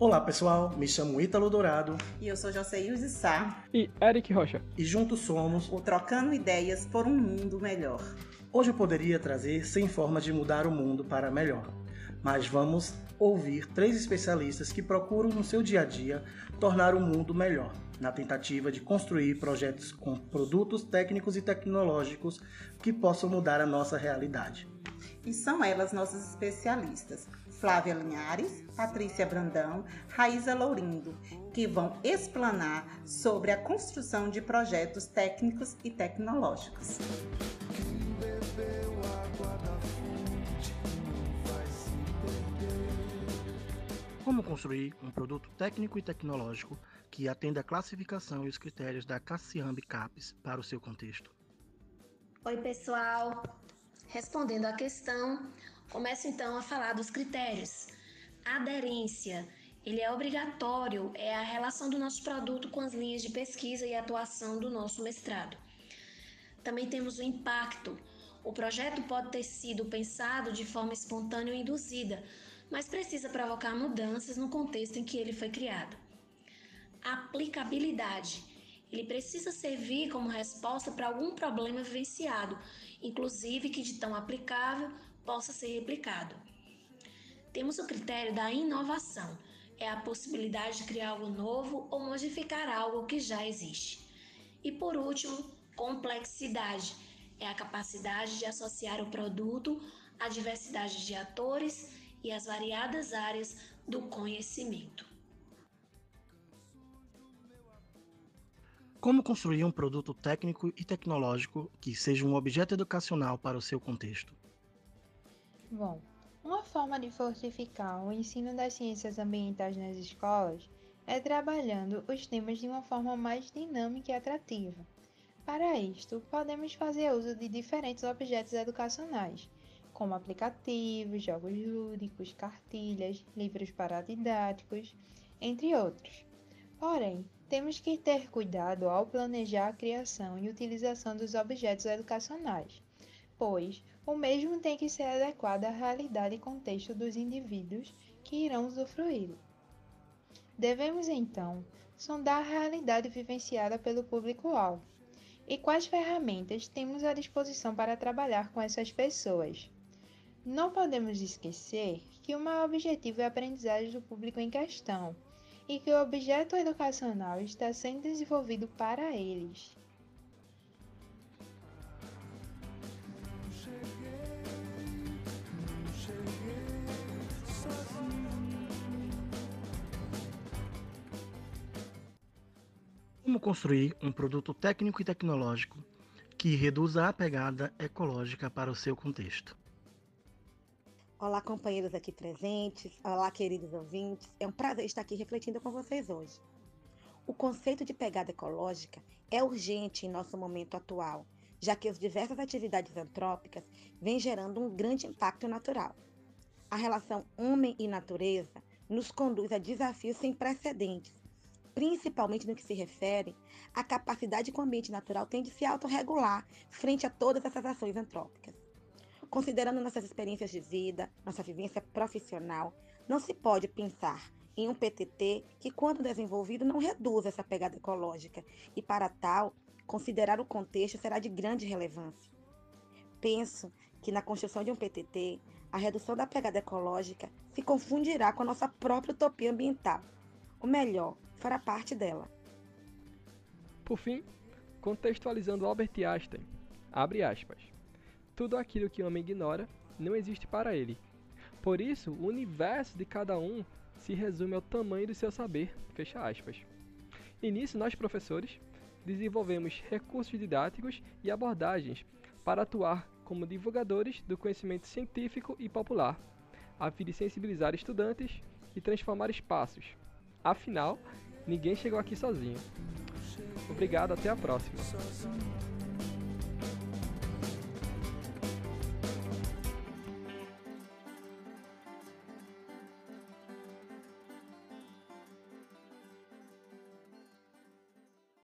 Olá pessoal, me chamo Ítalo Dourado. E eu sou Joseilze Sá. E Eric Rocha. E juntos somos o Trocando Ideias por um Mundo Melhor. Hoje eu poderia trazer 100 formas de mudar o mundo para melhor, mas vamos ouvir três especialistas que procuram no seu dia a dia tornar o mundo melhor, na tentativa de construir projetos com produtos técnicos e tecnológicos que possam mudar a nossa realidade. E são elas nossas especialistas, Flávia Linhares, Patrícia Brandão, Raíza Lourindo, que vão explanar sobre a construção de projetos técnicos e tecnológicos. Como construir um produto técnico e tecnológico que atenda a classificação e os critérios da Cassiamb CAPES para o seu contexto? Oi, pessoal! Respondendo à questão, começo então a falar dos critérios. aderência, ele é obrigatório, é a relação do nosso produto com as linhas de pesquisa e atuação do nosso mestrado. Também temos o impacto. O projeto pode ter sido pensado de forma espontânea ou induzida, mas precisa provocar mudanças no contexto em que ele foi criado. Aplicabilidade. Ele precisa servir como resposta para algum problema vivenciado, inclusive que de tão aplicável possa ser replicado. Temos o critério da inovação, é a possibilidade de criar algo novo ou modificar algo que já existe. E por último, complexidade, é a capacidade de associar o produto à diversidade de atores e às variadas áreas do conhecimento. Como construir um produto técnico e tecnológico que seja um objeto educacional para o seu contexto? Bom, uma forma de fortificar o ensino das ciências ambientais nas escolas é trabalhando os temas de uma forma mais dinâmica e atrativa. Para isto, podemos fazer uso de diferentes objetos educacionais, como aplicativos, jogos lúdicos, cartilhas, livros paradidáticos, entre outros. Porém, temos que ter cuidado ao planejar a criação e utilização dos objetos educacionais, pois o mesmo tem que ser adequado à realidade e contexto dos indivíduos que irão usufruí-lo. Devemos então sondar a realidade vivenciada pelo público-alvo e quais ferramentas temos à disposição para trabalhar com essas pessoas. Não podemos esquecer que o maior objetivo é a aprendizagem do público em questão e que o objeto educacional está sendo desenvolvido para eles. Como construir um produto técnico e tecnológico que reduza a pegada ecológica para o seu contexto? Olá, companheiros aqui presentes. Olá, queridos ouvintes. É um prazer estar aqui refletindo com vocês hoje. O conceito de pegada ecológica é urgente em nosso momento atual, já que as diversas atividades antrópicas vêm gerando um grande impacto natural. A relação homem e natureza nos conduz a desafios sem precedentes, principalmente no que se refere à capacidade que o ambiente natural tem de se autorregular frente a todas essas ações antrópicas. Considerando nossas experiências de vida, nossa vivência profissional, não se pode pensar em um PTT que, quando desenvolvido, não reduz essa pegada ecológica e, para tal, considerar o contexto será de grande relevância. Penso que na construção de um PTT, a redução da pegada ecológica se confundirá com a nossa própria utopia ambiental. O melhor, fará parte dela. Por fim, contextualizando Albert Einstein, abre aspas. Tudo aquilo que o homem ignora não existe para ele. Por isso, o universo de cada um se resume ao tamanho do seu saber. Fecha aspas. E nisso, nós professores desenvolvemos recursos didáticos e abordagens para atuar como divulgadores do conhecimento científico e popular, a fim de sensibilizar estudantes e transformar espaços. Afinal, ninguém chegou aqui sozinho. Obrigado, até a próxima.